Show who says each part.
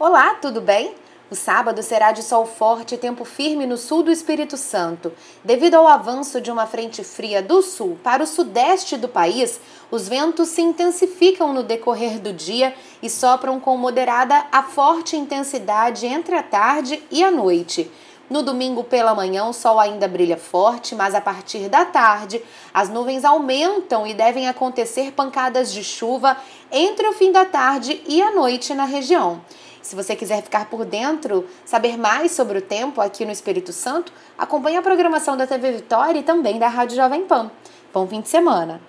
Speaker 1: Olá, tudo bem? O sábado será de sol forte e tempo firme no sul do Espírito Santo. Devido ao avanço de uma frente fria do sul para o sudeste do país, os ventos se intensificam no decorrer do dia e sopram com moderada a forte intensidade entre a tarde e a noite. No domingo pela manhã, o sol ainda brilha forte, mas a partir da tarde, as nuvens aumentam e devem acontecer pancadas de chuva entre o fim da tarde e a noite na região. Se você quiser ficar por dentro, saber mais sobre o tempo aqui no Espírito Santo, acompanhe a programação da TV Vitória e também da Rádio Jovem Pan. Bom fim de semana!